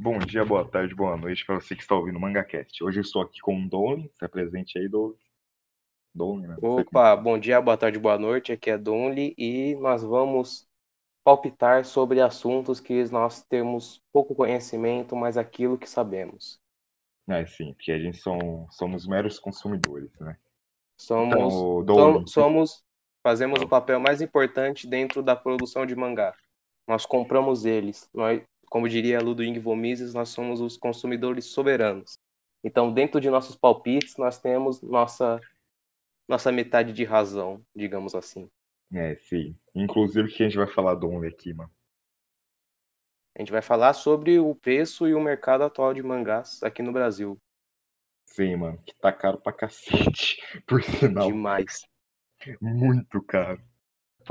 Bom dia, boa tarde, boa noite para você que está ouvindo o MangaCast. Hoje eu estou aqui com o Dolan, se apresente aí, Dolan. Dolan, né? Opa, bom dia, boa tarde, boa noite. Aqui é Donli e nós vamos palpitar sobre assuntos que nós temos pouco conhecimento, mas aquilo que sabemos. É, sim, porque a gente são, somos meros consumidores, né? Somos, Então, Dolan, somos, fazemos o papel mais importante dentro da produção de mangá. Nós compramos eles. Nós, como diria Ludwig von Mises, nós somos os consumidores soberanos. Então, dentro de nossos palpites, nós temos nossa nossa metade de razão, digamos assim. é, sim. Inclusive, o que a gente vai falar, Dolan, aqui, mano? A gente vai falar sobre o preço e o mercado atual de mangás aqui no Brasil. Sim, mano, que tá caro pra cacete, por sinal, Demais. muito caro.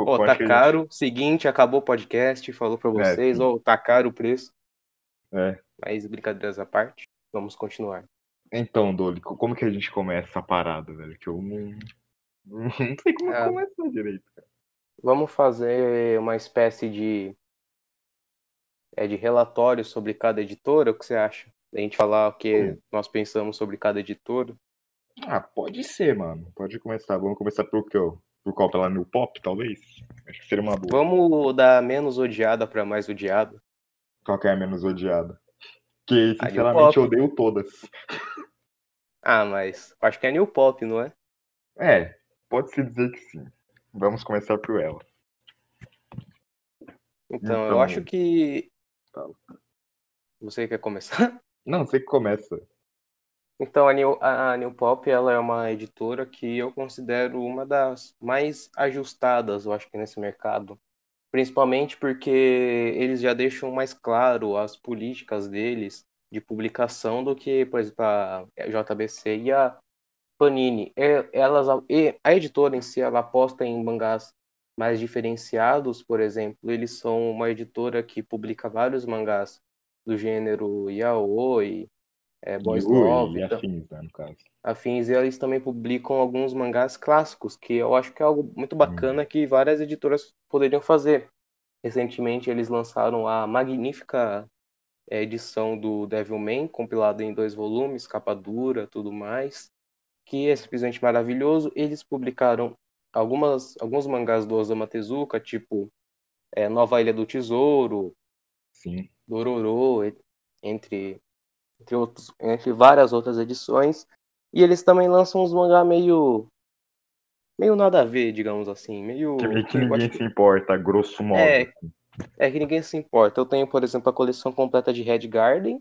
Ó, eu tá caro. Seguinte, acabou o podcast, falou pra vocês, sim. ó, tá caro o preço. É. Mas brincadeiras à parte, vamos continuar. Então, co- como que a gente começa essa parada, velho? Que eu não, não sei como Ah. começar direito, cara. Vamos fazer uma espécie de é de relatório sobre cada editora, o que você acha? A gente falar o que Hum. nós pensamos sobre cada editora. Ah, pode ser, mano. Pode começar. Vamos começar por que eu? Por qual? Pela New Pop, talvez? Acho que seria uma boa. Vamos da menos odiada pra mais odiada. Qual que é a menos odiada? Que, sinceramente, eu odeio todas. Ah, mas acho que é New Pop, não é? É, pode-se dizer que sim. Vamos começar por ela. Então, eu Então- acho que. Fala. Você quer começar? Não, você que começa. Então, a New, a New Pop, ela é uma editora que eu considero uma das mais ajustadas, eu acho que nesse mercado. Principalmente porque eles já deixam mais claro as políticas deles de publicação do que, por exemplo, a JBC e a Panini. É, Elas, a editora em si, ela aposta em mangás mais diferenciados, por exemplo, eles são uma editora que publica vários mangás do gênero yaoi, é, boys Ui, love, e então, afins, né, no caso. afins, e eles também publicam alguns mangás clássicos, que eu acho que é algo muito bacana que várias editoras poderiam fazer. Recentemente eles lançaram a magnífica eh, edição do Devilman, compilada em dois volumes, capa dura, tudo mais, que é simplesmente maravilhoso. Eles publicaram algumas, alguns mangás do Osamu Tezuka, tipo eh, Nova Ilha do Tesouro, Sim. Dororo, entre, entre, outros, entre várias outras edições. E eles também lançam uns mangá meio. meio nada a ver, digamos assim. Meio. Que que ninguém se importa, grosso modo. É. é que ninguém se importa. Eu tenho, por exemplo, a coleção completa de Red Garden,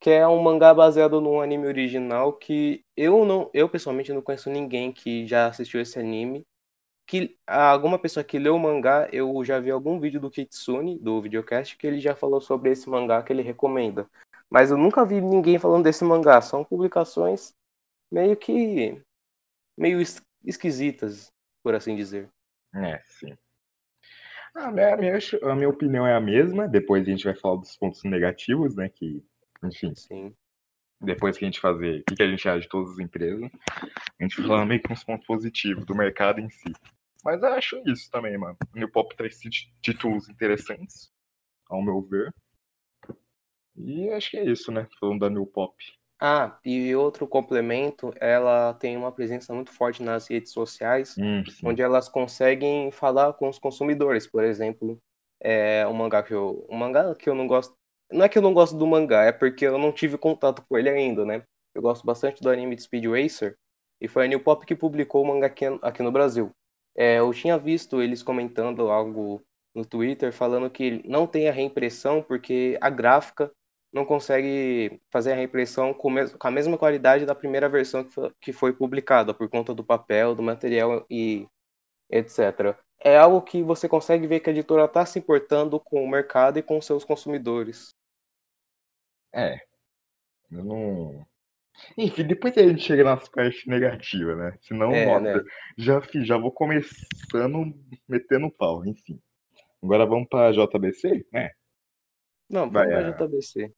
que é um mangá baseado num anime original que eu não. Eu pessoalmente não conheço ninguém que já assistiu esse anime. Que alguma pessoa que leu o mangá, eu já vi algum vídeo do Kitsune, do videocast, que ele já falou sobre esse mangá que ele recomenda. Mas eu nunca vi ninguém falando desse mangá. São publicações meio que. meio es- esquisitas, por assim dizer. É, sim. A minha, a minha- a minha opinião é a mesma. Depois a gente vai falar dos pontos negativos, né? Que, enfim, Sim. depois que a gente fazer o que, que a gente acha de todas as empresas, a gente vai falar meio que uns pontos positivos do mercado em si. Mas eu acho isso também, mano. New Pop traz tí- títulos interessantes, ao meu ver. E acho que é isso, né? Falando da New Pop. Ah, e outro complemento, ela tem uma presença muito forte nas redes sociais, Hum, onde elas conseguem falar com os consumidores. Por exemplo, é um mangá que eu, um mangá que eu não gosto, não é que eu não gosto do mangá, é porque eu não tive contato com ele ainda, né? Eu gosto bastante do anime de Speed Racer e foi a New Pop que publicou o mangá aqui, aqui no Brasil. É, eu tinha visto eles comentando algo no Twitter falando que não tem a reimpressão porque a gráfica não consegue fazer a reimpressão com, a mesma qualidade da primeira versão que foi, publicada, por conta do papel, do material e etc. É algo que você consegue ver que a editora está se importando com o mercado e com seus consumidores. É. Eu não. Enfim, depois a gente chega nas partes negativas, né? Senão, É, nossa, né? já, já vou começando metendo pau, enfim. Agora vamos pra JBC? É. Não, vamos é. pra JBC.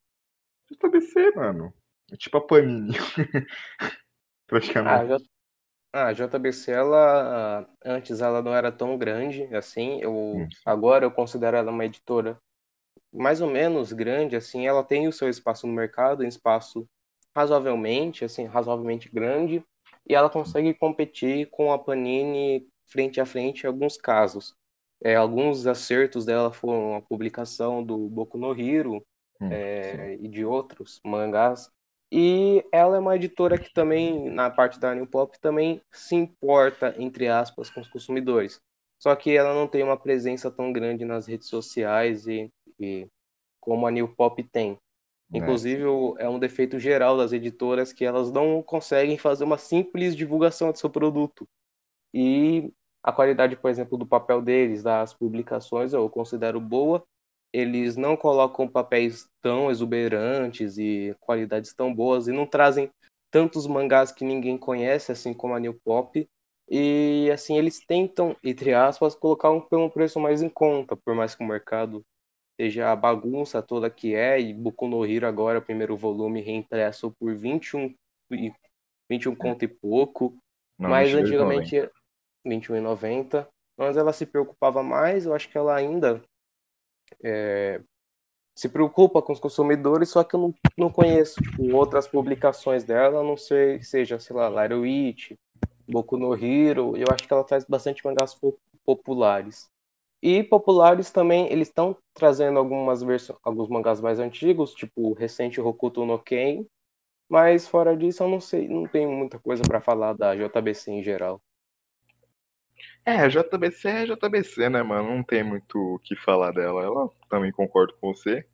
JBC, mano. É tipo a Panini. Ah, Praticamente. J- ah, a JBC, ela antes ela não era tão grande assim. Eu Hum. agora eu considero ela uma editora mais ou menos grande, assim, ela tem o seu espaço no mercado, um espaço razoavelmente, assim, razoavelmente grande, e ela consegue competir com a Panini frente a frente em alguns casos. É, alguns acertos dela foram a publicação do Boku no Hero hum, é, e de outros mangás. E ela é uma editora que também, na parte da New Pop, também se importa, entre aspas, com os consumidores. Só que ela não tem uma presença tão grande nas redes sociais e, e como a New Pop tem. É. Inclusive, é. é um defeito geral das editoras que elas não conseguem fazer uma simples divulgação do seu produto. E a qualidade, por exemplo, do papel deles, das publicações, eu considero boa. Eles não colocam papéis tão exuberantes e qualidades tão boas e não trazem tantos mangás que ninguém conhece, assim como a New Pop. E assim, eles tentam, entre aspas, colocar um, um preço mais em conta, por mais que o mercado seja a bagunça toda que é, e Boku no Hero agora, o primeiro volume reimpresso por 21, 21 é. conto e pouco, Não, mas antigamente 21,90, mas ela se preocupava mais, eu acho que ela ainda é, se preocupa com os consumidores, só que eu não, não conheço tipo, outras publicações dela, a não sei seja, sei lá, Boku no Hero, eu acho que ela traz bastante mangás populares. E populares também, eles estão trazendo algumas versões, alguns mangás mais antigos, tipo o recente Hokuto no Ken, mas fora disso eu não sei, não tenho muita coisa para falar da JBC em geral. É, JBC é JBC, né, mano? Não tem muito o que falar dela. Ela também concordo com você.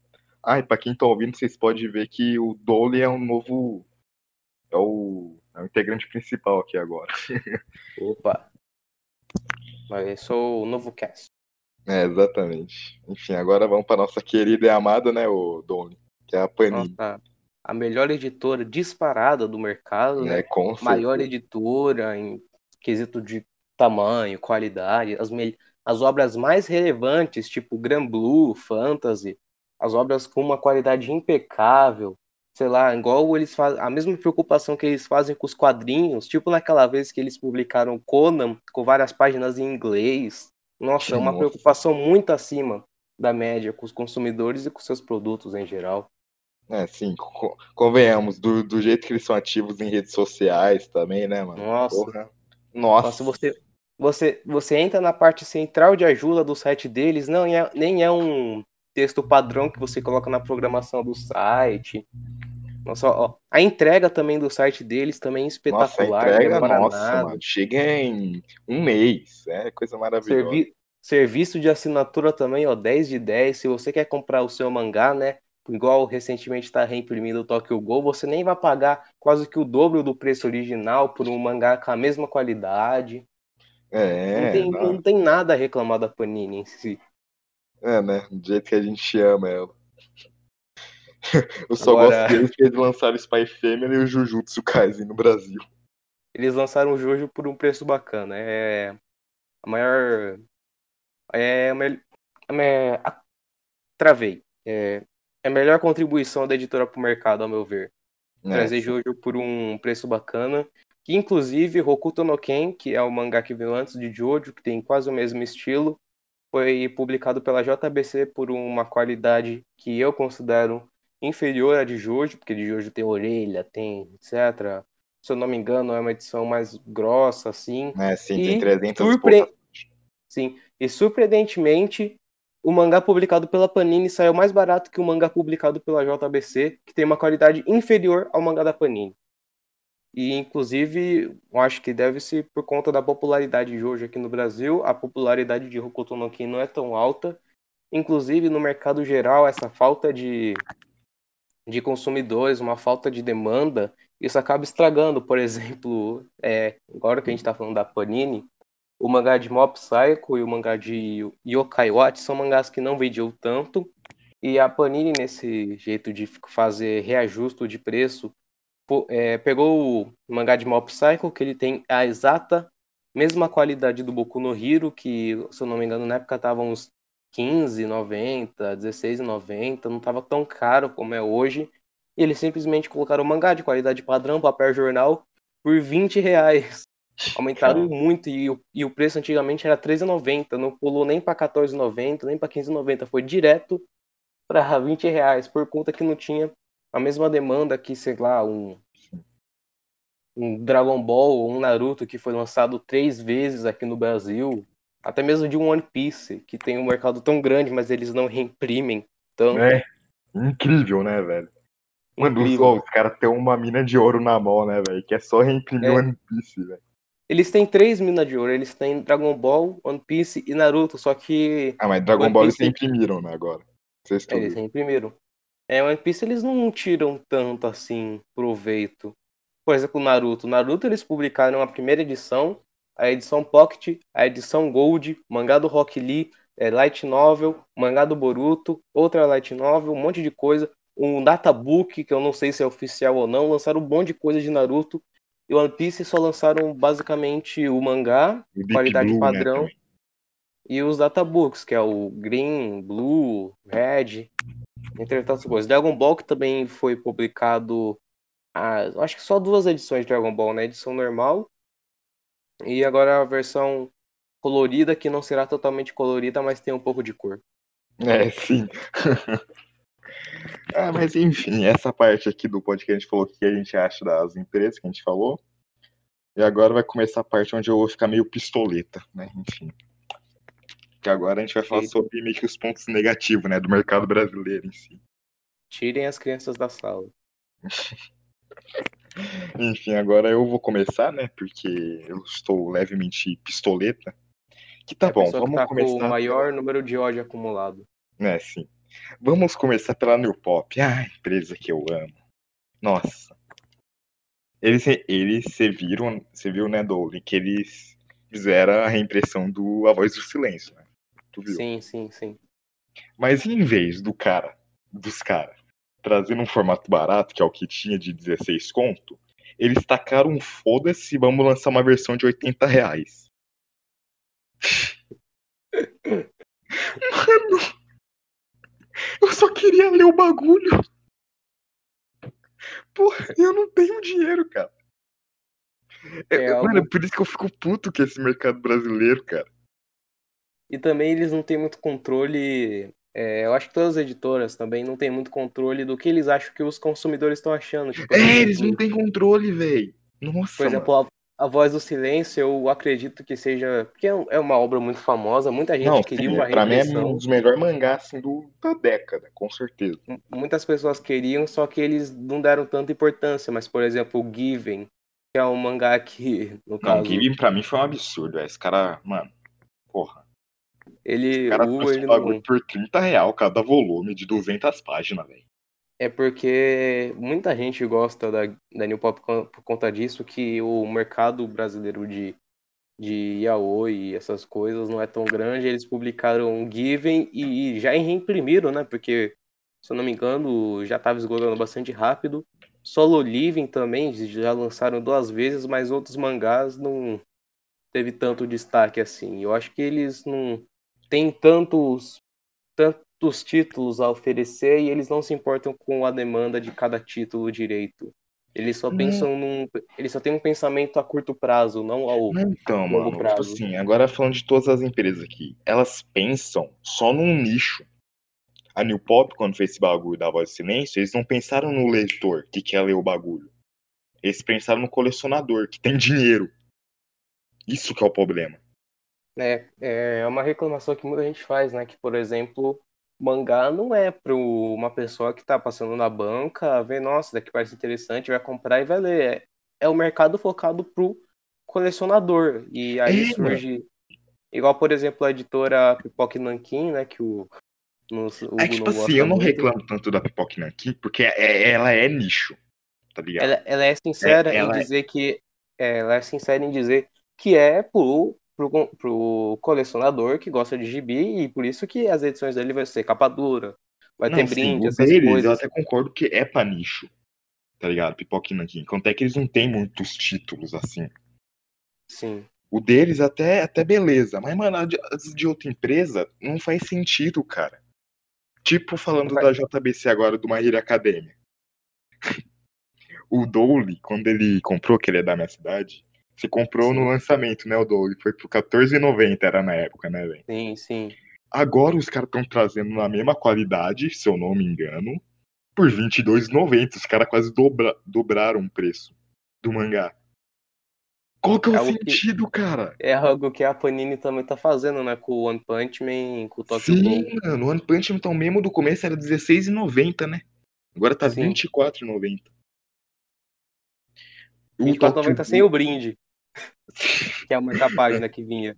Ah, e pra quem tá ouvindo, vocês podem ver que o Dolly é um novo. É o, é o integrante principal aqui agora. Opa! Mas eu sou o novo cast. É, exatamente. Enfim, agora vamos para nossa querida e amada, né, o Doni, que é a Panini. Nossa, a melhor editora disparada do mercado, né? É, com Maior editora em quesito de tamanho, qualidade, as, me... as obras mais relevantes, tipo Grand Blue, Fantasy, as obras com uma qualidade impecável, sei lá, igual eles fazem, a mesma preocupação que eles fazem com os quadrinhos, tipo naquela vez que eles publicaram Conan com várias páginas em inglês, nossa, é uma preocupação muito acima da média com os consumidores e com seus produtos em geral. É, sim, convenhamos, do, do jeito que eles são ativos em redes sociais também, né, mano? Nossa. Porra. Nossa. Nossa, você, você, você entra na parte central de ajuda do site deles, não é, nem é um texto padrão que você coloca na programação do site. Nossa, ó, a entrega também do site deles também é espetacular. Nossa, a entrega, nossa, mano, chega em um mês, é coisa maravilhosa. Servi serviço de assinatura também, ó, 10 de 10. Se você quer comprar o seu mangá, né, igual recentemente está reimprimindo o Tokyo Gol, você nem vai pagar quase que o dobro do preço original por um mangá com a mesma qualidade. É, não tem, não. não tem nada a reclamar da Panini em si. É, né, do jeito que a gente ama ela. Eu só Agora... gosto deles que eles lançaram Spy Family e o Jujutsu Kaisen no Brasil. Eles lançaram o Jojo por um preço bacana. É a maior. É a melhor. A... Travei. É... é a melhor contribuição da editora para o mercado, ao meu ver. É, Trazer Jojo por um preço bacana. Que inclusive Hokuto no Ken, que é o mangá que veio antes de Jojo, que tem quase o mesmo estilo, foi publicado pela JBC por uma qualidade que eu considero inferior à de Jojo, porque de Jojo tem orelha, tem etc. Se eu não me engano, é uma edição mais grossa, assim. É, sim, e tem 300 surpre... Sim, e surpreendentemente, o mangá publicado pela Panini saiu mais barato que o mangá publicado pela JBC, que tem uma qualidade inferior ao mangá da Panini. E, inclusive, acho que deve ser por conta da popularidade de Jojo aqui no Brasil. A popularidade de Hokuto no Ken não é tão alta. Inclusive, no mercado geral, essa falta de de consumidores, uma falta de demanda, isso acaba estragando, por exemplo, é, agora que a gente está falando da Panini, o mangá de Mob Psycho e o mangá de Yokai Watch são mangás que não vendiam tanto, e a Panini, nesse jeito de fazer reajuste de preço, é, pegou o mangá de Mob Psycho, que ele tem a exata mesma qualidade do Boku no Hero, que, se eu não me engano, na época estavam uns 15,90, 16,90, não estava tão caro como é hoje. E eles simplesmente colocaram mangá de qualidade padrão, papel jornal, por 20 reais. Aumentaram muito e o, e o preço antigamente era 13,90, não pulou nem para 14,90, nem para 15,90, foi direto para 20 reais, por conta que não tinha a mesma demanda que, sei lá, um, um Dragon Ball ou um Naruto que foi lançado três vezes aqui no Brasil, até mesmo de um One Piece, que tem um mercado tão grande, mas eles não reimprimem tanto. É, incrível, né, velho? Mano, os, os caras têm uma mina de ouro na mão, né, velho? Que é só reimprimir é. One Piece, velho. Eles têm três minas de ouro. Eles têm Dragon Ball, One Piece e Naruto, só que. Ah, mas Dragon One Ball Piece... eles imprimiram, né, agora. Vocês é, eles imprimiram. É, One Piece eles não tiram tanto assim proveito. Por exemplo, o Naruto. Naruto eles publicaram a primeira edição, a edição Pocket, a edição Gold, mangá do Rock Lee, é, Light Novel, mangá do Boruto, outra Light Novel, um monte de coisa. Um databook, que eu não sei se é oficial ou não, lançaram um monte de coisa de Naruto. E One Piece só lançaram basicamente o mangá, qualidade Blue, né, padrão, né, e os databooks, que é o Green, Blue, Red, entre outras coisas. Dragon Ball, que também foi publicado, acho que só duas edições de Dragon Ball, né? Edição normal e agora a versão colorida, que não será totalmente colorida, mas tem um pouco de cor. É, sim. ah, mas enfim, essa parte aqui do podcast que a gente falou que a gente acha das empresas que a gente falou. E agora vai começar a parte onde eu vou ficar meio pistoleta, né? Enfim. Que agora a gente vai falar sobre meio que os pontos negativos, né, do mercado brasileiro em si. Tirem as crianças da sala. Enfim, agora eu vou começar, né? Porque eu estou levemente pistoleta. Que tá é bom, vamos tá começar. Com o maior número de ódio acumulado. É, sim. Vamos começar pela New Pop. Ah, empresa que eu amo. Nossa. Eles, eles se viram, você viu, né, Dolly, que eles fizeram a reimpressão do A Voz do Silêncio, né? Tu viu? Sim, sim, sim. Mas em vez do cara, dos caras, trazendo um formato barato, que é o que tinha de 16 conto, eles tacaram um foda-se e vamos lançar uma versão de 80 reais. Mano, eu só queria ler o bagulho. Porra, eu não tenho dinheiro, cara. É, é mano, algo... por isso que eu fico puto com esse mercado brasileiro, cara. E também eles não têm muito controle é, eu acho que todas as editoras também não têm muito controle do que eles acham que os consumidores estão achando. Tipo, é, exemplo, eles não têm controle, velho. Nossa. Por exemplo, a, a, Voz do Silêncio, eu acredito que seja. Porque é, é uma obra muito famosa, muita gente não, queria sim, uma Pra mim é um dos melhores mangás assim, do, da década, com certeza. Muitas pessoas queriam, só que eles não deram tanta importância. Mas, por exemplo, o Given, que é um mangá que, no caso. Não, Given pra mim foi um absurdo, véio. esse cara, mano. Porra. Ele, cara o, ele não... por 30 real cada volume de 200 páginas, velho. É porque muita gente gosta da, da New Pop por conta disso, que o mercado brasileiro de, de yaoi e essas coisas não é tão grande. Eles publicaram Given e já reimprimiram, né? Porque, se eu não me engano, já estava esgotando bastante rápido. Solo Living também já lançaram duas vezes, mas outros mangás não teve tanto destaque assim. Eu acho que eles não tem tantos, tantos títulos a oferecer e eles não se importam com a demanda de cada título direito. Eles só pensam num. Eles só têm um pensamento a curto prazo, não ao então, longo mano, prazo. Tipo assim, agora falando de todas as empresas aqui, elas pensam só num nicho. A New Pop, quando fez esse bagulho da voz de silêncio, eles não pensaram no leitor que quer ler o bagulho. Eles pensaram no colecionador, que tem dinheiro. Isso que é o problema. É, é uma reclamação que muita gente faz, né? Que, por exemplo, mangá não é para uma pessoa que está passando na banca, ver, nossa, daqui parece interessante, vai comprar e vai ler. É, é o mercado focado pro colecionador. E aí é, surge. Mano. Igual, por exemplo, a editora Pipoque Nankin, né? Que o. No, o é tipo assim, eu não muito. reclamo tanto da Pipoque Nankin, porque é, ela é nicho, tá ligado? Ela, ela é sincera é, ela em é dizer que. ela é sincera em dizer que é pro pro, pro colecionador que gosta de gibi e por isso que as edições dele vai ser capa dura, vai não, ter brinde, essas deles, coisas. Eu até concordo que é pra nicho, tá ligado? Pipoquinho aqui. Enquanto é que eles não têm muitos títulos assim. Sim. O deles até, até beleza, mas, mano, de, de outra empresa não faz sentido, cara. Tipo falando da JBC agora, do My Hero Academia. o Dole, quando ele comprou, que ele é da minha cidade, você comprou sim. no lançamento, né, o Dolly? Foi por R$14,90 era na época, né, velho? Sim, sim. Agora os caras estão trazendo na mesma qualidade, se eu não me engano, por R$22,90. Os caras quase dobra, dobraram o preço do mangá. Qual que é o É o que- sentido, cara? É algo que a Panini também tá fazendo, né? Com o One Punch Man, com o Tokyo Sim, mano, o One Punch Man então mesmo do começo era R$16,90, né? Agora tá Sim. R$24,90. O 24,90 Tokyo sem o brinde, que é uma da página que vinha.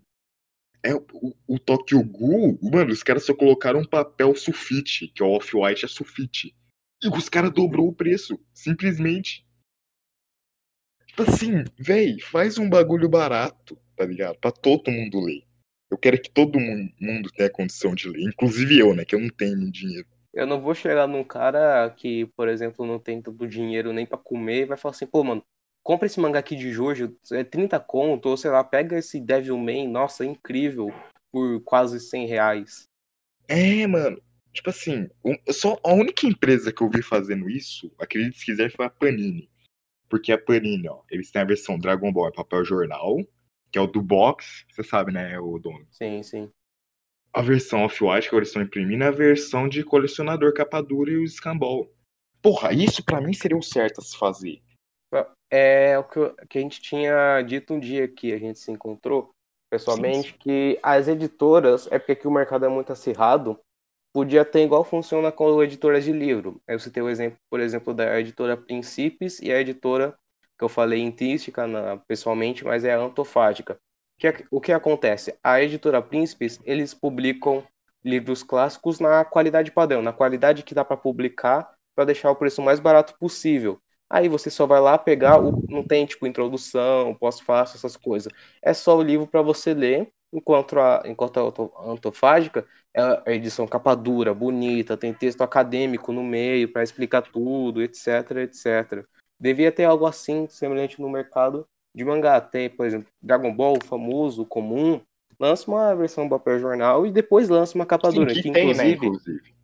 É, o, o Tokyo Ghoul, mano, os caras só colocaram um papel sulfite, que é o Off-White é sulfite. E os caras dobrou o preço, simplesmente. Tipo assim, véi, faz um bagulho barato, tá ligado? Pra todo mundo ler. Eu quero que todo mundo, tenha condição de ler, inclusive eu, né, que eu não tenho dinheiro. Eu não vou chegar num cara que, por exemplo, não tem tanto dinheiro nem pra comer e vai falar assim, pô, mano, compra esse mangá aqui de Jojo, é 30 conto, ou sei lá, pega esse Devilman, nossa, é incrível, por quase 100 reais. É, mano. Tipo assim, só a única empresa que eu vi fazendo isso, acredite se quiser, foi a Panini. Porque a Panini, ó, eles têm a versão Dragon Ball em papel jornal, que é o do box, você sabe, né, o dono. Sim, sim. A versão Off-White que eles estão imprimindo é a versão de colecionador capa dura e o Scamball. Porra, isso pra mim seria o certo a se fazer. É o que, eu- que a gente tinha dito um dia que a gente se encontrou, pessoalmente, Sim, que as editoras, é porque aqui o mercado é muito acirrado, podia ter igual funciona com editoras de livro. Eu citei o exemplo, por exemplo, da editora Princípios e a editora que eu falei intrínseca na, pessoalmente, mas é a Antofágica. O que, o que acontece? A editora Príncipes, eles publicam livros clássicos na qualidade padrão, na qualidade que dá para publicar para deixar o preço mais barato possível. Aí você só vai lá pegar, o, não tem tipo introdução, pós-fácil, essas coisas. É só o livro para você ler, enquanto a, enquanto a Antofágica é a edição capa dura, bonita, tem texto acadêmico no meio para explicar tudo, etc, etc. Devia ter algo assim, semelhante no mercado de mangá. Tem, por exemplo, Dragon Ball, famoso, comum, lança uma versão papel jornal e depois lança uma capa Sim, dura, que que tem, né, inclusive inclusive.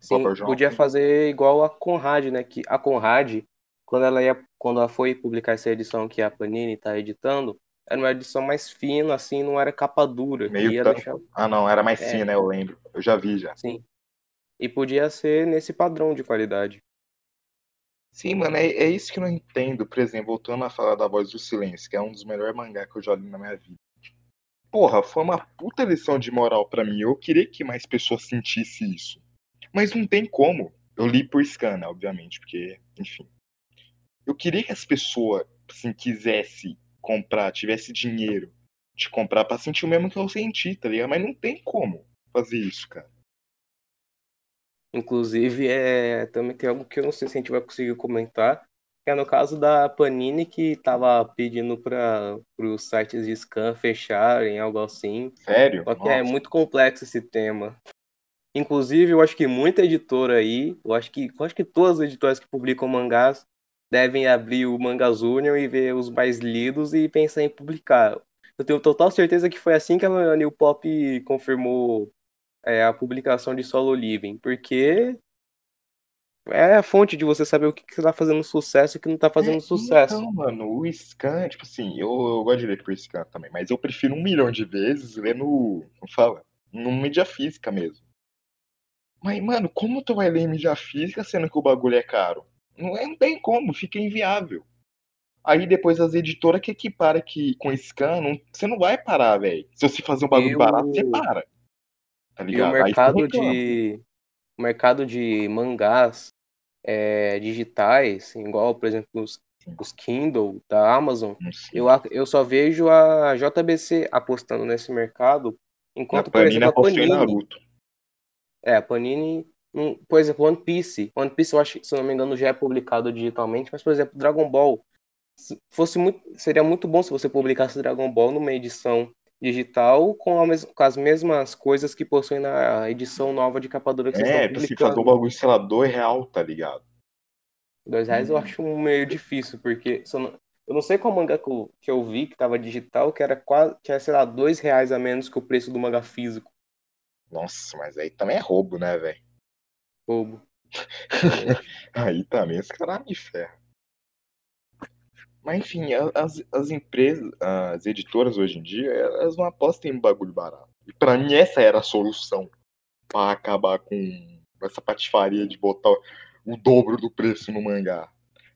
Sim, podia fazer igual a Conrad, né? Que a Conrad, quando ela ia, quando ela foi publicar essa edição que a Panini tá editando, era uma edição mais fina, assim, não era capa dura, Meio tampa. deixar, Ah, não, era mais É. fina, eu lembro. Eu já vi já. sim. E podia ser nesse padrão de qualidade. Sim, mano, é, é isso que eu não entendo. Por exemplo, voltando a falar da Voz do Silêncio, que é um dos melhores mangá que eu já li na minha vida. Porra, foi uma puta lição de moral pra mim. Eu queria que mais pessoas sentissem isso. Mas não tem como. Eu li por scan, obviamente, porque, enfim. Eu queria que as pessoas, assim, quisessem comprar, tivesse dinheiro de comprar pra sentir o mesmo que eu senti, tá ligado? Mas não tem como fazer isso, cara. Inclusive, é, também tem algo que eu não sei se a gente vai conseguir comentar, que é no caso da Panini que tava pedindo para os sites de scan fecharem, algo assim. Sério? Só que é Nossa. muito complexo esse tema. Inclusive, eu acho que muita editora aí, eu acho que, eu acho que todas as editoras que publicam mangás devem abrir o Mangas Union e ver os mais lidos e pensar em publicar. Eu tenho total certeza que foi assim que a New Pop confirmou é, a publicação de Solo Living, porque é a fonte de você saber o que está fazendo sucesso e o que não está fazendo É, sucesso. Então, mano, o scan, tipo assim, eu, eu gosto de ler por scan também, mas eu prefiro um milhão de vezes ler no. Como fala? No mídia física mesmo. Mas, mano, como tu vai ler em mídia física sendo que o bagulho é caro? Não, é, não tem como, fica inviável. Aí depois as editoras que equipara que com scan, você não vai parar, velho. Se você fazer um bagulho E o- barato, você para. Tá E o ligado? Aí você mercado de o mercado de mangás é, digitais, igual, por exemplo, os, os Kindle da Amazon, eu, eu só vejo a JBC apostando nesse mercado, A enquanto, por Panini exemplo, a Panini, Naruto. é, a Panini, por exemplo, One Piece, One Piece eu acho, que, se eu não me engano, já é publicado digitalmente, mas, por exemplo, Dragon Ball, se fosse muito, seria muito bom se você publicasse Dragon Ball numa edição digital com, a mes- com as mesmas coisas que possuem na edição nova de capa dura que vocês É, estão pra se fazer um publicando. bagulho, sei lá, dois real, tá ligado? Dois reais eu acho meio difícil, porque se eu, não, eu não sei qual mangá que eu, que eu vi que tava digital, que era quase, que era, sei lá, dois reais a menos que o preço do mangá físico. Nossa, mas aí também é roubo, né, velho? Bobo. Aí também os caras me ferram. Mas enfim, as, as empresas, as editoras hoje em dia, elas não apostam em bagulho barato. E pra mim essa era a solução para acabar com essa patifaria de botar o dobro do preço no mangá.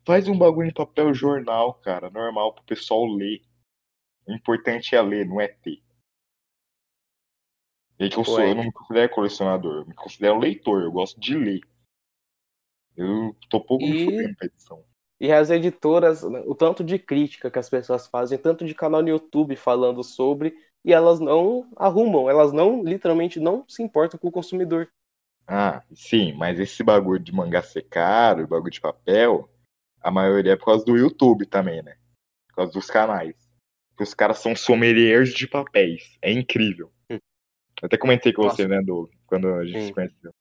Faz um bagulho em papel jornal, cara, normal pro pessoal ler. O importante é ler, não é ter. E que eu sou, eu não me considero colecionador, eu me considero leitor, eu gosto de ler. Eu tô pouco me E- fudendo pra edição. E as editoras, né, o tanto de crítica que as pessoas fazem, tanto de canal no YouTube falando sobre, e elas não arrumam, elas não, literalmente, não se importam com o consumidor. Ah, sim, mas esse bagulho de mangá ser caro, bagulho de papel, a maioria é por causa do YouTube também, né? Por causa dos canais. Porque os caras são sommeliers de papéis. É incrível. Até comentei com Nossa. você, né, Doug, quando a gente Sim. se conheceu.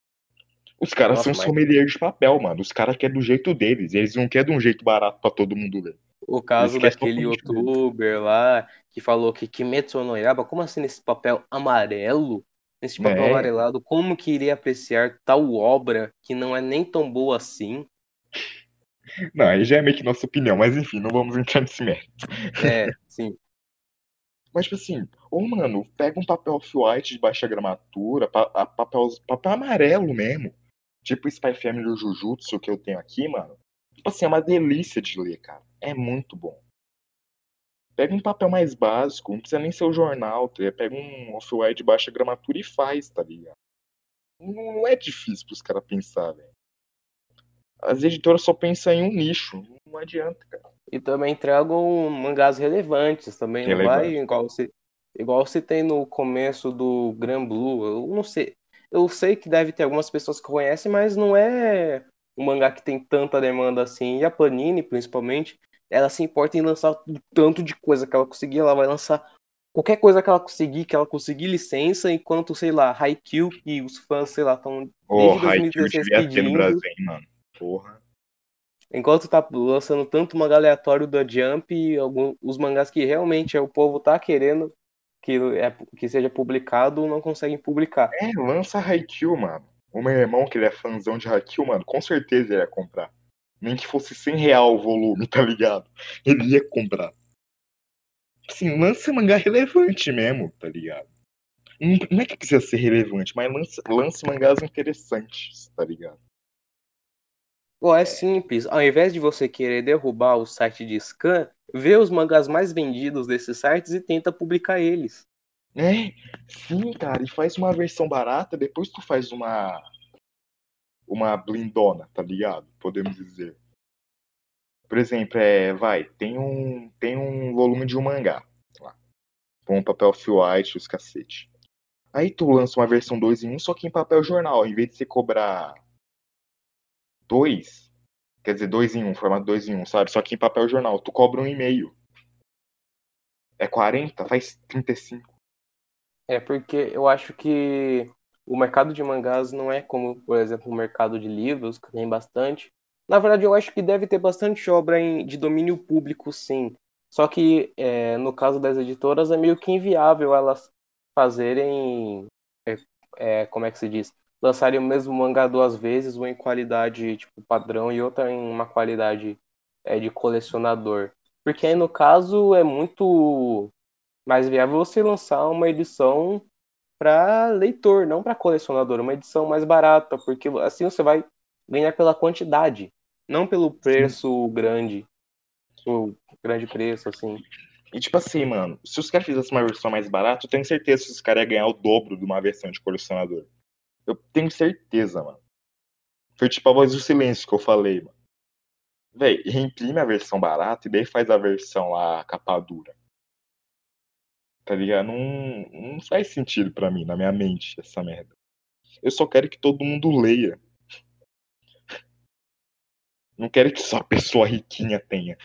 Os caras Nossa, são mas- sommeliers de papel, mano. Os caras querem do jeito deles. Eles não querem de um jeito barato pra todo mundo ler. O caso daquele youtuber lá que falou que Kimetsu no Yaiba, como assim nesse papel amarelo? Nesse papel É. amarelado, como que iria apreciar tal obra que não é nem tão boa assim? Não, aí já é meio que nossa opinião, mas enfim, não vamos entrar nesse mérito. É, sim. Mas, tipo assim, ô, mano, pega um papel off-white de baixa gramatura, pa- a- papel, papel amarelo mesmo. Tipo Spy Family ou Jujutsu que eu tenho aqui, mano. Tipo assim, é uma delícia de ler, cara. É muito bom. Pega um papel mais básico, não precisa nem ser o jornal, tá? Pega um off-white de baixa gramatura e faz, tá ligado? Não, não é difícil pros caras pensar, velho. As editoras só pensam em um nicho. Não adianta, cara. E também tragam mangás relevantes também, não vai igual se igual se tem no começo do Gran Blue. Eu não sei. Eu sei que deve ter algumas pessoas que conhecem, mas não é um mangá que tem tanta demanda assim. E a Panini, principalmente, ela se importa em lançar o tanto de coisa que ela conseguir, ela vai lançar qualquer coisa que ela conseguir, que ela conseguir licença, enquanto, sei lá, Haikyuu, que os fãs, sei lá, estão Desde Haikyuu 2016 devia ter no pedindo. Brasil, hein, mano. Porra. Enquanto tá lançando tanto mangá aleatório da Jump e algum, os mangás que realmente é, o povo tá querendo que, é, que seja publicado, não conseguem publicar. É, lança Haikyuu, mano. O meu irmão, que ele é fãzão de Haikyuu, mano, com certeza ele ia comprar. Nem que fosse 100 real o volume, tá ligado? Ele ia comprar. Assim, lança mangá relevante mesmo, tá ligado? Não é que precisa ser relevante, mas lance, lance mangás interessantes, tá ligado? Pô, é simples. Ao invés de você querer derrubar o site de scan, vê os mangás mais vendidos desses sites e tenta publicar eles. É, sim, cara, e faz uma versão barata, depois tu faz uma. Uma blindona, tá ligado? Podemos dizer. Por exemplo, é, vai, tem um, tem um volume de um mangá, lá, com papel white os cacete. Aí tu lança uma versão 2 em 1, um, só que em papel jornal, em vez de você cobrar dois, quer dizer, 2 em 1, um, formato 2 em 1, um, sabe? Só que em papel jornal, tu cobra um e meio. É 40, faz 35. É porque eu acho que o mercado de mangás não é como, por exemplo, o mercado de livros, que tem bastante. Na verdade, eu acho que deve ter bastante obra em, de domínio público, sim. Só que é, no caso das editoras é meio que inviável elas fazerem, é, é, como é que se diz, lançarem o mesmo mangá duas vezes, uma em qualidade tipo padrão e outra em uma qualidade é, de colecionador. Porque aí no caso é muito mais viável você lançar uma edição para leitor, não para colecionador, uma edição mais barata, porque assim você vai ganhar pela quantidade, não pelo preço Sim. grande, o grande preço assim. E tipo assim, mano, se os caras fizessem uma versão mais barata, eu tenho certeza que os caras iam ganhar o dobro de uma versão de colecionador. Eu tenho certeza, mano. Foi tipo a voz do silêncio que eu falei, mano. Véi, reimprime a versão barata e daí faz a versão lá, capa dura. Tá ligado? Não, não faz sentido para mim, na minha mente, essa merda. Eu só quero que todo mundo leia. Não quero que só a pessoa riquinha tenha.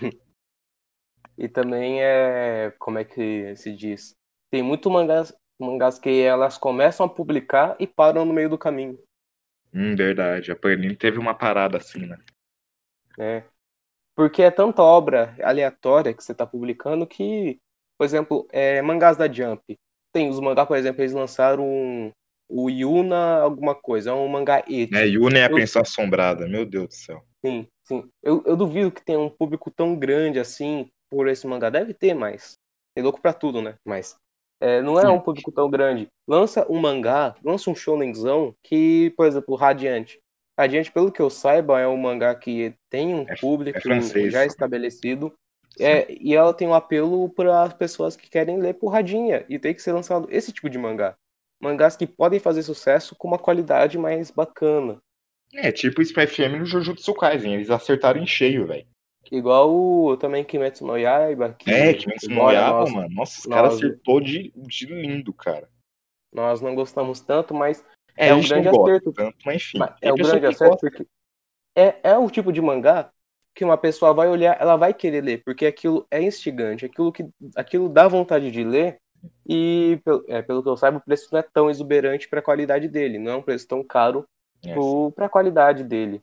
E também é. Como é que se diz? Tem muito mangás, mangás que elas começam a publicar e param no meio do caminho. Hum, verdade. A Panini teve uma parada assim, né? É. Porque é tanta obra aleatória que você tá publicando que, por exemplo, é, mangás da Jump. Tem os mangás, por exemplo, eles lançaram um, o Yuna alguma coisa, é um mangá eti. É, Yuna é a eu... pensão assombrada, meu Deus do céu. Sim, sim. Eu, eu duvido que tenha um público tão grande assim por esse mangá. Deve ter, mas tem louco pra tudo, né? Mas É, não é um público tão grande. Lança um mangá, lança um shonenzão que, por exemplo, Radiante. Radiante, pelo que eu saiba, é um mangá que tem um É- público é já estabelecido. É, e ela tem um apelo para as pessoas que querem ler porradinha. E tem que ser lançado esse tipo de mangá. Mangás que podem fazer sucesso com uma qualidade mais bacana. É, tipo o Family no Jujutsu Kaisen. Eles acertaram em cheio, velho. Igual o, também Kimetsu no Yaiba. Que É, Kimetsu no Yaiba, nós, mano. Nossa, os caras acertou de, de lindo, cara. nós não gostamos tanto, mas É, É um grande acerto. tanto, mas enfim. Mas é pessoa grande acerto gosta. porque é, é o tipo de mangá que uma pessoa vai olhar, ela vai querer ler, porque aquilo é instigante, aquilo que aquilo dá vontade de ler e pelo, é, pelo que eu saiba o preço não é tão exuberante para a qualidade dele, não é um preço tão caro É, para a qualidade dele.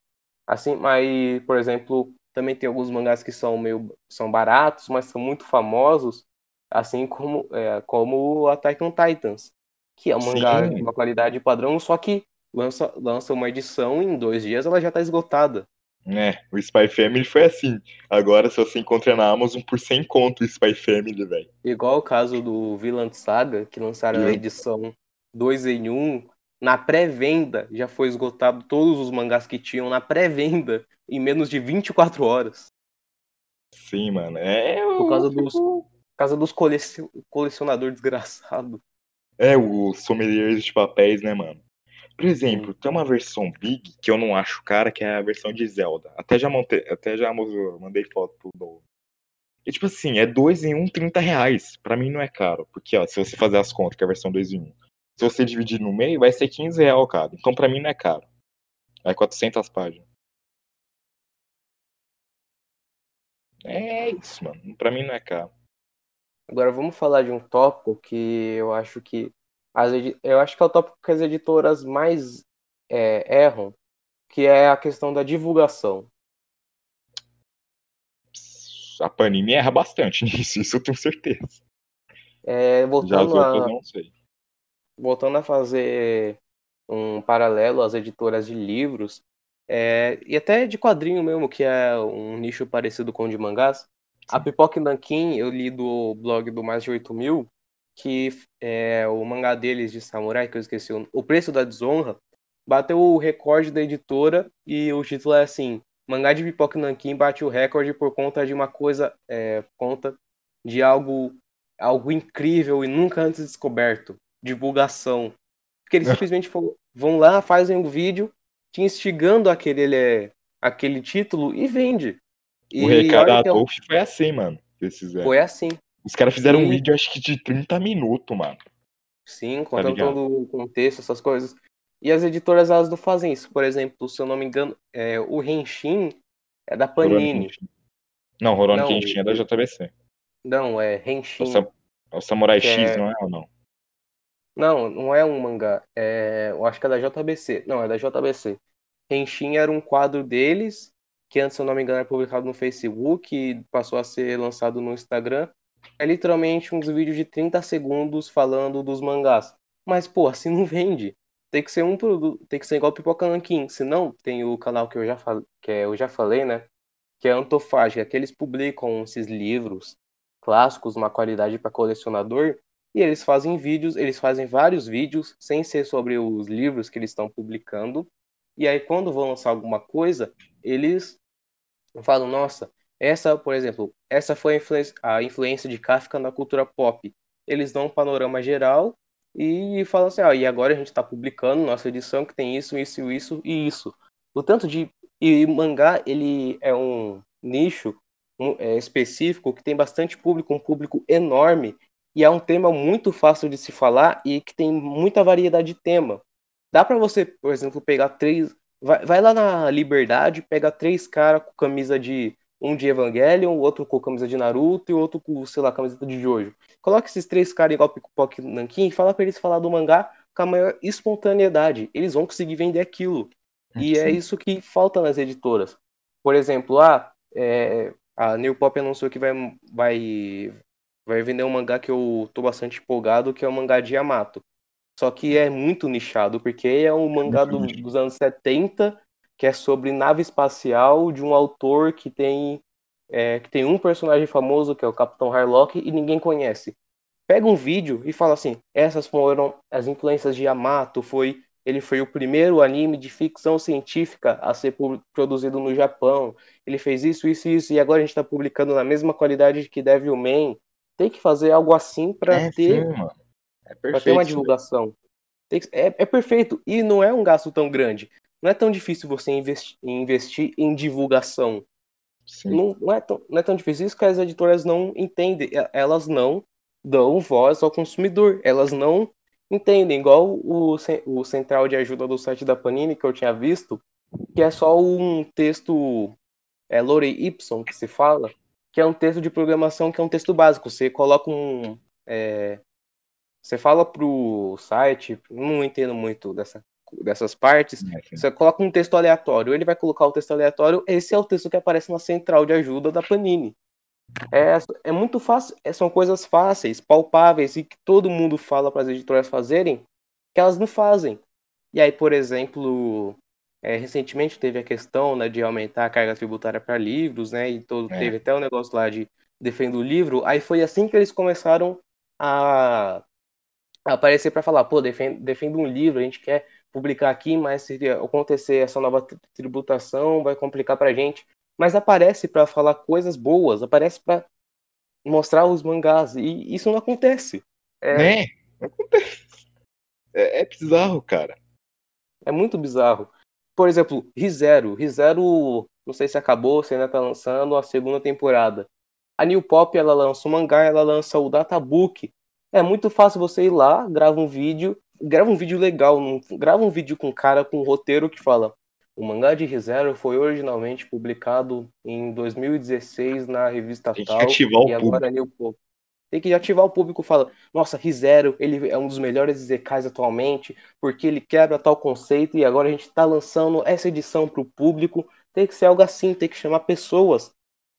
Assim, mas por exemplo, também tem alguns mangás que são meio são baratos, mas são muito famosos, assim como é, como o Attack on Titans, que é um mangá Sim. de uma qualidade padrão, só que lança, lança uma edição em dois dias ela já está esgotada. É, o Spy Family foi assim. Agora, se você encontra na Amazon por 100 conto o Spy Family, velho. Igual o caso do Villant Saga, que lançaram a edição 2 em 1. Na pré-venda já foi esgotado todos os mangás que tinham na pré-venda em menos de 24 horas. Sim, mano. É, Por causa dos- Por causa dos colecion... colecionador desgraçado. É, os sommeliers de papéis, né, mano? Por exemplo, tem uma versão Big que eu não acho cara, que é a versão de Zelda. Até já montei, até já mandei foto pro Dom. E tipo assim, é 2 em 1, um, 30 reais. Pra mim não é caro. Porque, ó, se você fazer as contas, que é a versão 2 em 1. Um, se você dividir no meio, vai ser 15 reais, cara. Então pra mim não é caro. É 400 páginas. É isso, mano. Pra mim não é caro. Agora vamos falar de um tópico que eu acho que as eu acho que é o tópico que as editoras mais é, erram, que é a questão da divulgação. A Panini erra bastante nisso, isso eu tenho certeza. É, Já as voltando outras a, não sei. Voltando a fazer um paralelo às editoras de livros, é, e até de quadrinho mesmo, que é um nicho parecido com o de mangás. A Sim. Pipoca e Nankin, eu li do blog do Mais de 8 mil, que é o mangá deles de samurai, que eu esqueci, o Preço da Desonra, bateu o recorde da editora e o título é assim, mangá de Pipoca Nankin bate o recorde por conta de uma coisa, é, conta de algo, algo incrível e nunca antes descoberto, divulgação. Porque eles simplesmente vão lá, fazem um vídeo te instigando aquele, é, aquele título e vende. E O recado da é um- foi assim, mano. foi assim. Os caras fizeram um E- vídeo, acho que de 30 minutos, mano. Sim, contando ligado? todo o contexto, essas coisas. E as editoras, elas não fazem isso. Por exemplo, se eu não me engano, é, o Henshin é da Panini. Não, Rurouni Kenshin é da JBC. Não, é É Henshin. o, Sam- é o Samurai X, é- não é ou não? Não, não é um mangá. É, eu acho que é da JBC. Não, é da JBC. Henshin era um quadro deles, que antes, se eu não me engano, era publicado no Facebook e passou a ser lançado no Instagram. É literalmente uns vídeos de 30 segundos falando dos mangás. Mas, pô, assim não vende. Tem que ser um produto, tem que ser igual Pipoca Nankin. Senão, tem o canal que eu já falei, que eu já falei, né? Que é Antofágica, que eles publicam esses livros clássicos, uma qualidade para colecionador, e eles fazem vídeos, eles fazem vários vídeos sem ser sobre os livros que eles estão publicando. E aí quando vão lançar alguma coisa, eles falam, nossa, essa, por exemplo, essa foi a influência, de Kafka na cultura pop. Eles dão um panorama geral e falam assim, ah, e agora a gente está publicando nossa edição que tem isso, isso, isso e isso. O tanto de e mangá, ele é um nicho é, específico que tem bastante público, um público enorme e é um tema muito fácil de se falar e que tem muita variedade de tema. Dá para você, por exemplo, pegar três. Vai, vai lá na Liberdade, pega três caras com camisa de. Um de Evangelion, o outro com camisa de Naruto e o outro com, sei lá, camiseta de Jojo. Coloca esses três caras igual Pickpocket Nankin e fala pra eles falar do mangá com a maior espontaneidade. Eles vão conseguir vender aquilo. E é Sim. isso que falta nas editoras. Por exemplo, ah, é, a New Pop anunciou que vai, vai, vai vender um mangá que eu tô bastante empolgado, que é o mangá de Yamato. Só que é muito nichado, porque é um mangá do- dos anos 70, que é sobre nave espacial de um autor que tem, é, que tem um personagem famoso, que é o Capitão Harlock, e ninguém conhece. pega um vídeo e fala assim: essas foram as influências de Yamato, foi ele foi o primeiro anime de ficção científica a ser produzido no Japão. Ele fez isso, isso, isso, e agora a gente está publicando na mesma qualidade que Devilman. Tem que fazer algo assim para É, ter, sim. É pra ter uma divulgação. Que- é, é perfeito. E não é um gasto tão grande. Não é tão difícil você investi- investir em divulgação. Não, não é tão, não é tão difícil. Isso que as editoras não entendem. Elas não dão voz ao consumidor. Elas não entendem. Igual o, o central de ajuda do site da Panini que eu tinha visto, que é só um texto é, Lorem Ipsum que se fala, que é um texto de programação que é um texto básico. Você coloca um. é, você fala pro site, não entendo muito dessa, dessas partes, você coloca um texto aleatório, ele vai colocar o texto aleatório, esse é o texto que aparece na central de ajuda da Panini. É, é muito fácil, é- são coisas fáceis, palpáveis e que todo mundo fala para as editoras fazerem, que elas não fazem. E aí, por exemplo, é, recentemente teve a questão né, de aumentar a carga tributária para livros, né? E todo, É. teve até o negócio lá de defender o livro. Aí foi assim que eles começaram a, a aparecer para falar, pô, defenda, defenda um livro, a gente quer publicar aqui, mas se acontecer essa nova tri- tributação vai complicar pra gente. Mas aparece para falar coisas boas, aparece para mostrar os mangás e isso não acontece. É, Né? Acontece. É, é bizarro, cara. É muito bizarro. Por exemplo, ReZero. ReZero, não sei se acabou, se ainda tá lançando a segunda temporada. A New Pop, ela lança o mangá, ela lança o databook. É muito fácil você ir lá, grava um vídeo, grava um vídeo legal, não- grava um vídeo com um cara com um roteiro que fala o mangá de ReZero foi originalmente publicado em 2016 na revista Tem tal e agora a New Pop. Tem que ativar o público fala, nossa, ReZero, ele é um dos melhores ZKs atualmente, porque ele quebra tal conceito e agora a gente está lançando essa edição para o público. Tem que ser algo assim, tem que chamar pessoas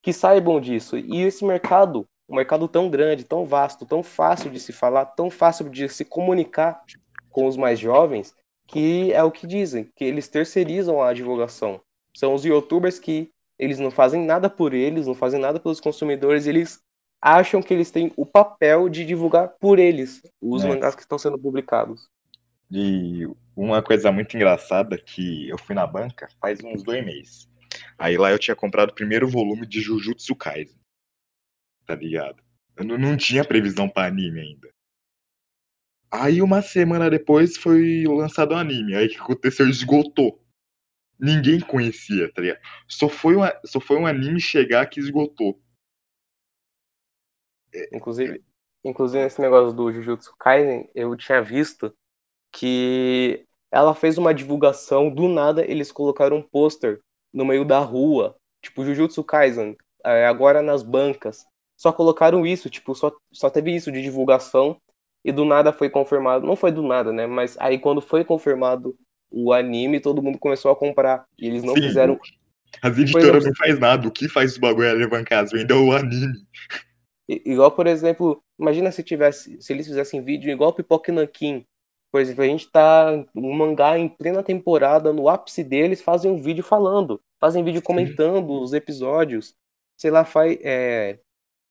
que saibam disso. E esse mercado, um mercado tão grande, tão vasto, tão fácil de se falar, tão fácil de se comunicar com os mais jovens, que é o que dizem, que eles terceirizam a divulgação. São os youtubers que eles não fazem nada por eles, não fazem nada pelos consumidores, eles acham que eles têm o papel de divulgar por eles os É. mangás que estão sendo publicados. E uma coisa muito engraçada que eu fui na banca faz uns dois meses. Aí lá eu tinha comprado o primeiro volume de Jujutsu Kaisen. Tá ligado? Eu não, não tinha previsão pra anime ainda. Aí uma semana depois foi lançado o anime. Aí o que aconteceu? Esgotou. Ninguém conhecia, tá ligado? Só foi, uma, só foi um anime chegar que esgotou. Inclusive, inclusive nesse negócio do Jujutsu Kaisen, eu tinha visto que ela fez uma divulgação, do nada eles colocaram um pôster no meio da rua, tipo Jujutsu Kaisen, é, agora nas bancas. Só colocaram isso, tipo, só, só teve isso de divulgação e do nada foi confirmado. Não foi do nada, né? Mas aí quando foi confirmado o anime, todo mundo começou a comprar. E eles não Sim, fizeram. As editoras não. faz nada. O que faz o bagulho é alavancar as vendas é o anime. Igual, por exemplo, imagina se tivesse, se eles fizessem vídeo igual Pipoca Nanquim. Por exemplo, a gente tá um mangá em plena temporada, no ápice deles, fazem um vídeo falando, fazem vídeo comentando os episódios, sei lá, faz, é,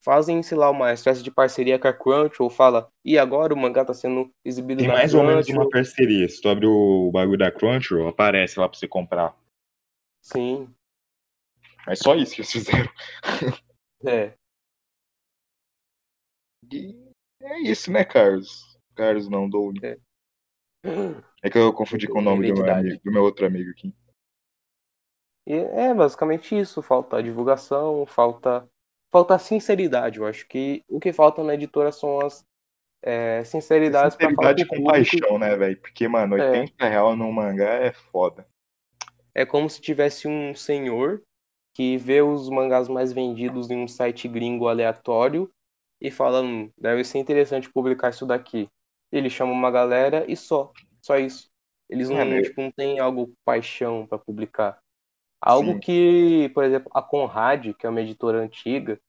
fazem, sei lá, uma espécie de parceria com a Crunchyroll, fala, e agora o mangá tá sendo exibido Tem na mais ou menos uma parceria. Se tu abre o bagulho da Crunchyroll, aparece lá pra você comprar. Sim, Mas só isso que eles fizeram. é. E é isso, né, Carlos? Carlos não, Doune. É. É que eu confundi com o nome do meu, amigo- do meu outro amigo aqui. É basicamente isso, falta divulgação, falta falta sinceridade. Eu acho que o que falta na editora são as é, sinceridades Sinceridade com com paixão, né, velho? Porque, mano, É. 80 real num mangá é foda. É como se tivesse um senhor que vê os mangás mais vendidos em um site gringo aleatório e fala, hum, deve ser interessante publicar isso daqui. Ele chama uma galera e só, só isso. Eles não, É, tipo, não têm algo paixão para publicar. Algo Sim. que, por exemplo, a Conrad, que é uma editora antiga,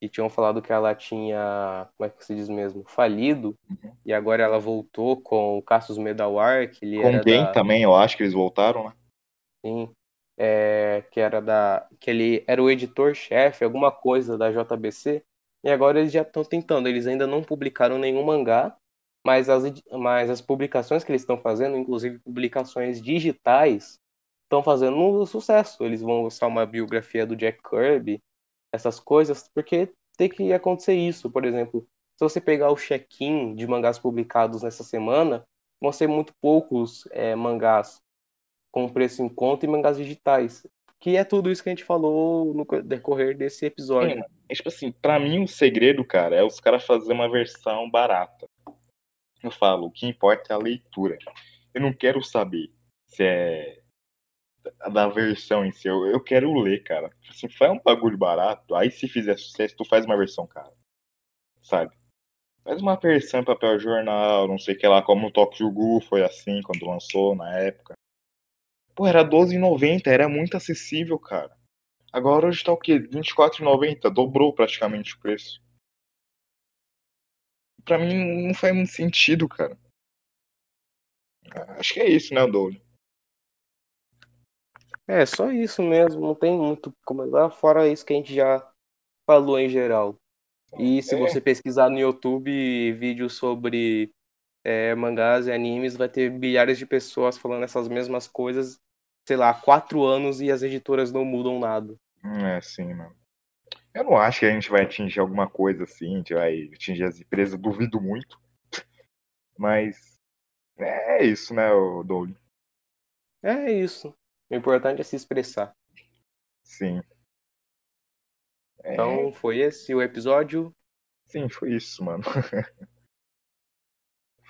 e tinham falado que ela tinha, como é que se diz mesmo, falido, Uhum. e agora ela voltou com o Cassius Medawar, que ele Com era quem da... também, eu acho que eles voltaram, né? Sim. É, que era da. que ele era o editor-chefe, alguma coisa da JBC. E agora eles já estão tentando. Eles ainda não publicaram nenhum mangá, mas as, mas as publicações que eles estão fazendo, inclusive publicações digitais, estão fazendo um sucesso. Eles vão lançar uma biografia do Jack Kirby, essas coisas, porque tem que acontecer isso. Por exemplo, se você pegar o check-in de mangás publicados nessa semana, vão ser muito poucos é, mangás com preço em conta e mangás digitais. Que é tudo isso que a gente falou no decorrer desse episódio. É, é, tipo assim, pra mim o segredo, cara, é os caras fazerem uma versão barata. Eu falo, o que importa é a leitura. Eu não quero saber se é da versão em si. Eu, eu quero ler, cara. Assim, faz um bagulho barato. Aí se fizer sucesso, tu faz uma versão cara. Sabe? Faz uma versão em papel jornal, não sei o que lá, como o Tokyo Ghoul foi assim quando lançou na época. Pô, era R$12,90, era muito acessível, cara. Agora hoje tá o quê? R$24,90, dobrou praticamente o preço. Pra mim não faz muito sentido, cara. Acho que é isso, né, Douglas? É, só isso mesmo, não tem muito como lá fora isso que a gente já falou em geral. E se é. você pesquisar no YouTube vídeos sobre é, mangás e animes, vai ter bilhares de pessoas falando essas mesmas coisas, sei lá, há quatro anos e as editoras não mudam nada. É, sim, mano. Eu não acho que a gente vai atingir alguma coisa assim, a gente vai atingir as empresas, duvido muito. Mas é isso, né, Doug? É isso. O importante é se expressar. Sim. É... Então foi esse o episódio? Sim, foi isso, mano.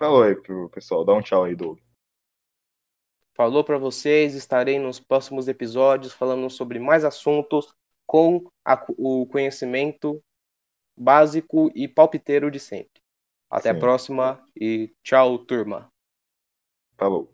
Falou aí pro pessoal, dá um tchau aí, Doug. Falou para vocês, estarei nos próximos episódios falando sobre mais assuntos com a, o conhecimento básico e palpiteiro de sempre. Até Sim. a próxima e tchau, turma. Falou.